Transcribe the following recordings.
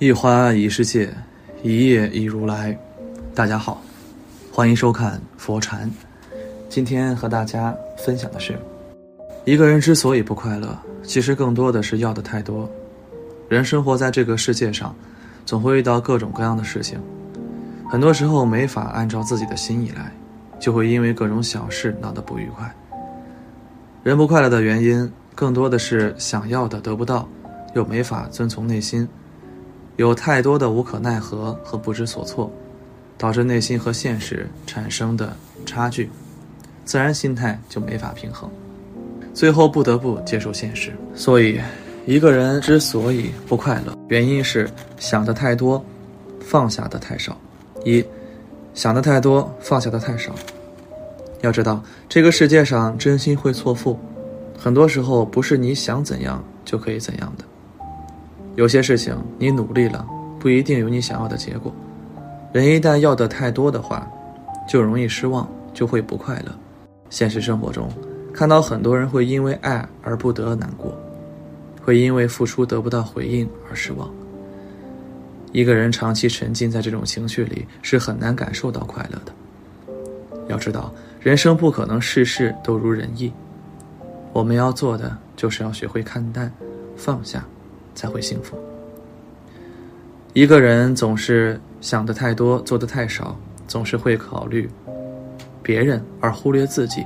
一花一世界，一叶一如来。大家好，欢迎收看佛禅。今天和大家分享的是，一个人之所以不快乐，其实更多的是要的太多。人生活在这个世界上，总会遇到各种各样的事情，很多时候没法按照自己的心意来，就会因为各种小事闹得不愉快。人不快乐的原因，更多的是想要的得不到，又没法遵从内心。有太多的无可奈何和不知所措，导致内心和现实产生的差距，自然心态就没法平衡，最后不得不接受现实。所以，一个人之所以不快乐，原因是想的太多，放下的太少。一，想的太多，放下的太少。要知道，这个世界上真心会错付，很多时候不是你想怎样就可以怎样的。有些事情你努力了，不一定有你想要的结果。人一旦要的太多的话，就容易失望，就会不快乐。现实生活中，看到很多人会因为爱而不得难过，会因为付出得不到回应而失望。一个人长期沉浸在这种情绪里，是很难感受到快乐的。要知道，人生不可能事事都如人意，我们要做的就是要学会看淡、放下。才会幸福。一个人总是想的太多，做的太少，总是会考虑别人而忽略自己，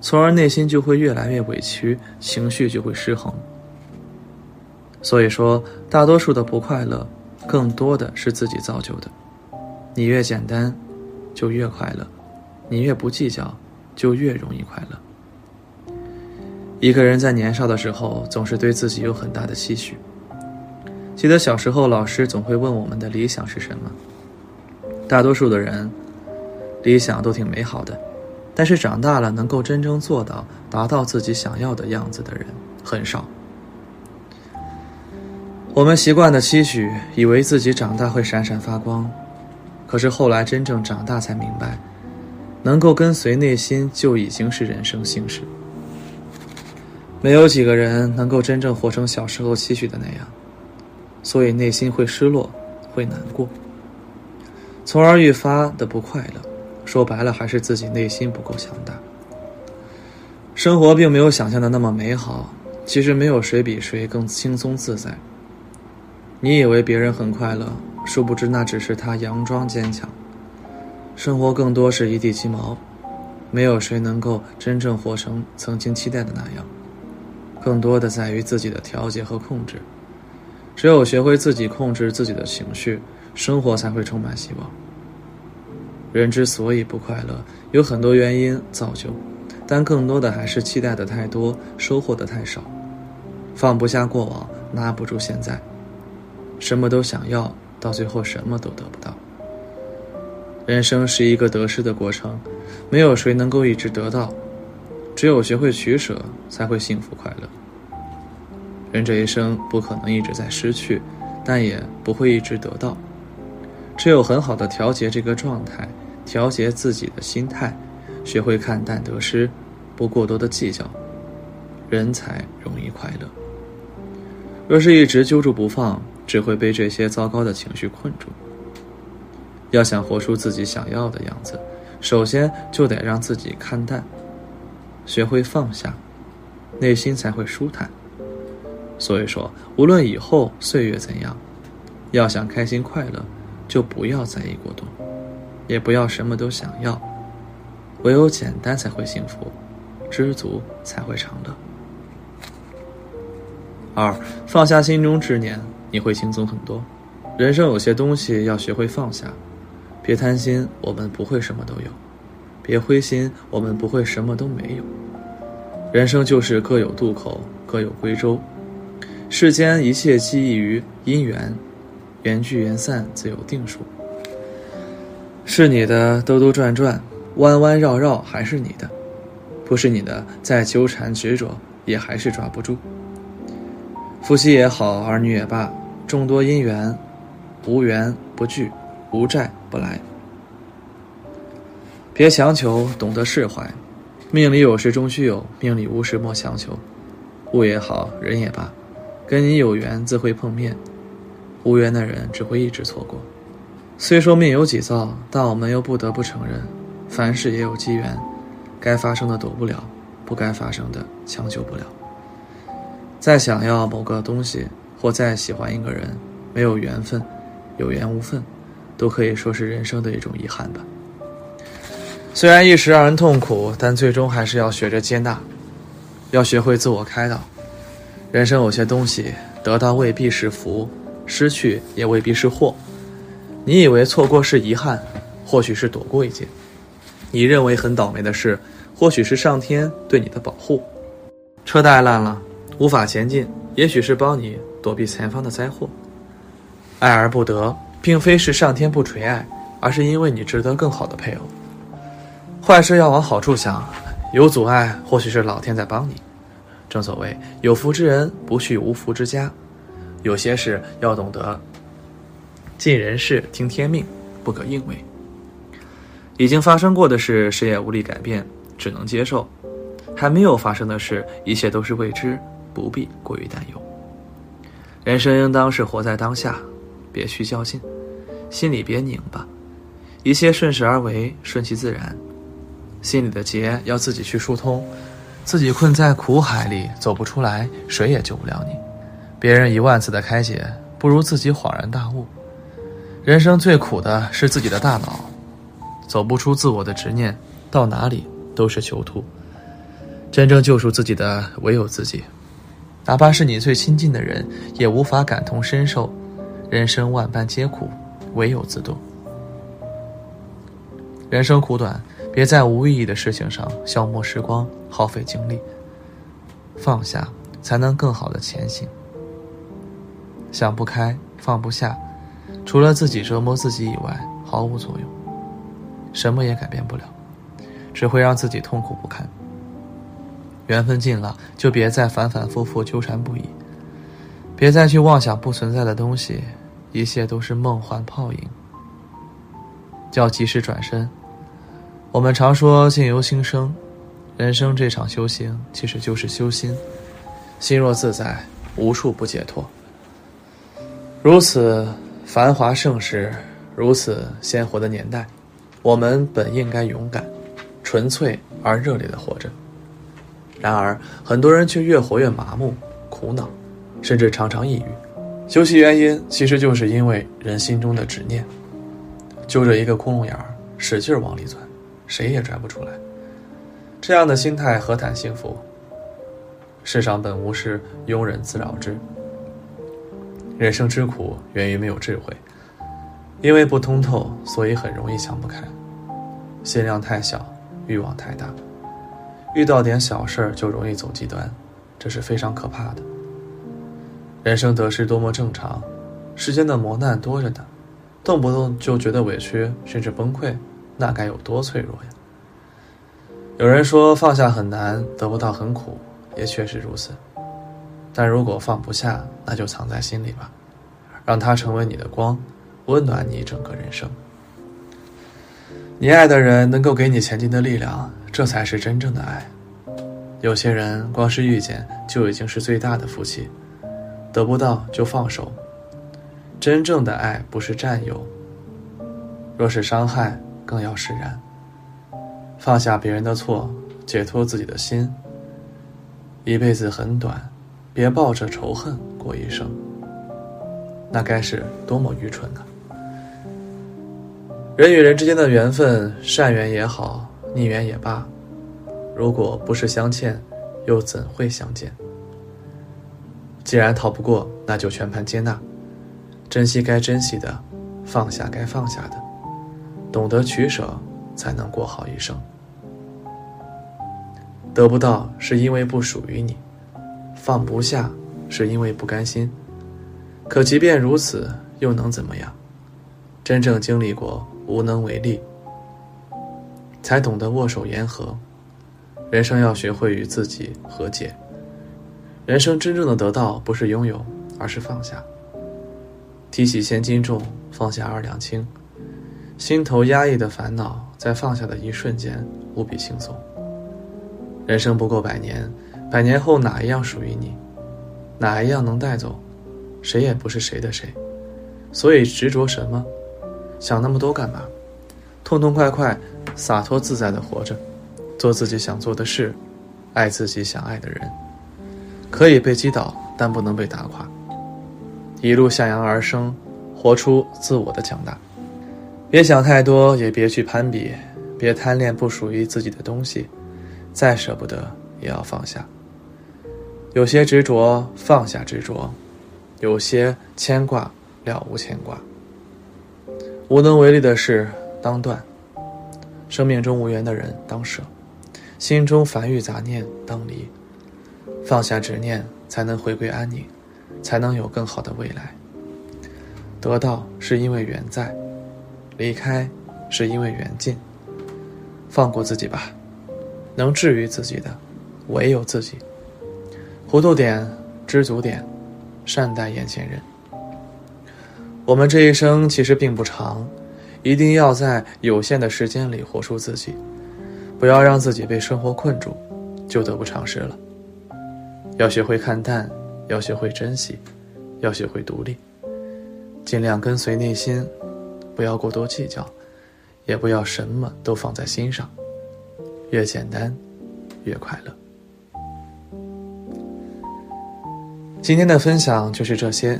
从而内心就会越来越委屈，情绪就会失衡。所以说，大多数的不快乐，更多的是自己造就的。你越简单，就越快乐；你越不计较，就越容易快乐。一个人在年少的时候，总是对自己有很大的期许。记得小时候，老师总会问我们的理想是什么。大多数的人，理想都挺美好的，但是长大了能够真正做到达到自己想要的样子的人很少。我们习惯的期许，以为自己长大会闪闪发光，可是后来真正长大才明白，能够跟随内心就已经是人生幸事。没有几个人能够真正活成小时候期许的那样。所以内心会失落，会难过，从而愈发的不快乐。说白了，还是自己内心不够强大。生活并没有想象的那么美好，其实没有谁比谁更轻松自在。你以为别人很快乐，殊不知那只是他佯装坚强。生活更多是一地鸡毛，没有谁能够真正活成曾经期待的那样。更多的在于自己的调节和控制。只有学会自己控制自己的情绪，生活才会充满希望。人之所以不快乐，有很多原因造就，但更多的还是期待的太多，收获的太少。放不下过往，拿不住现在，什么都想要，到最后什么都得不到。人生是一个得失的过程，没有谁能够一直得到，只有学会取舍，才会幸福快乐。人这一生不可能一直在失去，但也不会一直得到。只有很好的调节这个状态，调节自己的心态，学会看淡得失，不过多的计较，人才容易快乐。若是一直揪住不放，只会被这些糟糕的情绪困住。要想活出自己想要的样子，首先就得让自己看淡，学会放下，内心才会舒坦。所以说，无论以后岁月怎样，要想开心快乐，就不要在意过多，也不要什么都想要，唯有简单才会幸福，知足才会长乐。二，放下心中执念，你会轻松很多。人生有些东西要学会放下，别贪心，我们不会什么都有；别灰心，我们不会什么都没有。人生就是各有渡口，各有归舟。世间一切记忆于因缘，缘聚缘散自有定数。是你的兜兜转转，弯弯绕绕还是你的，不是你的再纠缠执着也还是抓不住。夫妻也好，儿女也罢，众多因缘，无缘不聚，无债不来。别强求，懂得释怀。命里有时终须有，命里无时莫强求。物也好，人也罢。跟你有缘自会碰面，无缘的人只会一直错过。虽说命由己造，但我们又不得不承认，凡事也有机缘，该发生的躲不了，不该发生的强求不了。再想要某个东西，或再喜欢一个人，没有缘分，有缘无分，都可以说是人生的一种遗憾吧。虽然一时让人痛苦，但最终还是要学着接纳，要学会自我开导。人生有些东西，得到未必是福，失去也未必是祸。你以为错过是遗憾，或许是躲过一劫；你认为很倒霉的事，或许是上天对你的保护。车胎烂了，无法前进，也许是帮你躲避前方的灾祸。爱而不得，并非是上天不垂爱，而是因为你值得更好的配偶。坏事要往好处想，有阻碍或许是老天在帮你。正所谓有福之人不去无福之家，有些事要懂得尽人事听天命，不可硬为。已经发生过的事，谁也无力改变，只能接受；还没有发生的事，一切都是未知，不必过于担忧。人生应当是活在当下，别去较劲，心里别拧巴，一切顺势而为，顺其自然。心里的结要自己去疏通，自己困在苦海里走不出来，谁也救不了你。别人一万次的开解，不如自己恍然大悟。人生最苦的是自己的大脑，走不出自我的执念，到哪里都是囚徒。真正救赎自己的唯有自己，哪怕是你最亲近的人，也无法感同身受。人生万般皆苦，唯有自渡。人生苦短。别在无意义的事情上消磨时光、耗费精力。放下，才能更好的前行。想不开、放不下，除了自己折磨自己以外，毫无作用。什么也改变不了，只会让自己痛苦不堪。缘分尽了，就别再反反复复纠缠不已。别再去妄想不存在的东西，一切都是梦幻泡影。要及时转身。我们常说境由心生，人生这场修行其实就是修心。心若自在，无处不解脱。如此繁华盛世，如此鲜活的年代，我们本应该勇敢、纯粹而热烈的活着。然而，很多人却越活越麻木、苦恼，甚至常常抑郁。究其原因，其实就是因为人心中的执念，揪着一个窟窿眼儿，使劲往里钻。谁也拽不出来，这样的心态何谈幸福？世上本无事，庸人自扰之。人生之苦源于没有智慧，因为不通透，所以很容易想不开。心量太小，欲望太大，遇到点小事儿就容易走极端，这是非常可怕的。人生得失多么正常，世间的磨难多着呢，动不动就觉得委屈，甚至崩溃。那该有多脆弱呀！有人说放下很难，得不到很苦，也确实如此。但如果放不下，那就藏在心里吧，让它成为你的光，温暖你整个人生。你爱的人能够给你前进的力量，这才是真正的爱。有些人光是遇见就已经是最大的福气，得不到就放手。真正的爱不是占有，若是伤害。更要释然，放下别人的错，解脱自己的心。一辈子很短，别抱着仇恨过一生，那该是多么愚蠢呢？人与人之间的缘分，善缘也好，逆缘也罢，如果不是相欠，又怎会相见？既然逃不过，那就全盘接纳，珍惜该珍惜的，放下该放下的。懂得取舍，才能过好一生。得不到是因为不属于你，放不下是因为不甘心。可即便如此，又能怎么样？真正经历过，无能为力，才懂得握手言和。人生要学会与自己和解。人生真正的得到，不是拥有，而是放下。提起千斤重，放下二两轻。心头压抑的烦恼，在放下的一瞬间无比轻松。人生不过百年，百年后哪一样属于你，哪一样能带走，谁也不是谁的谁。所以执着什么？想那么多干嘛？痛痛快快、洒脱自在的活着，做自己想做的事，爱自己想爱的人。可以被击倒，但不能被打垮。一路向阳而生，活出自我的强大。别想太多，也别去攀比，别贪恋不属于自己的东西。再舍不得，也要放下。有些执着，放下执着；有些牵挂，了无牵挂。无能为力的事，当断；生命中无缘的人，当舍；心中烦欲杂念，当离。放下执念，才能回归安宁，才能有更好的未来。得到是因为缘在，离开是因为缘尽。放过自己吧，能治愈自己的，唯有自己。糊涂点，知足点，善待眼前人。我们这一生其实并不长，一定要在有限的时间里活出自己，不要让自己被生活困住，就得不偿失了。要学会看淡，要学会珍惜，要学会独立，尽量跟随内心，不要过多计较，也不要什么都放在心上，越简单，越快乐。今天的分享就是这些，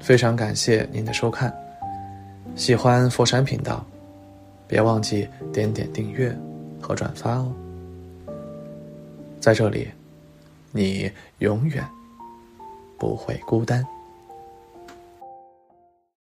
非常感谢您的收看。喜欢佛山频道，别忘记点点订阅和转发哦。在这里，你永远不会孤单。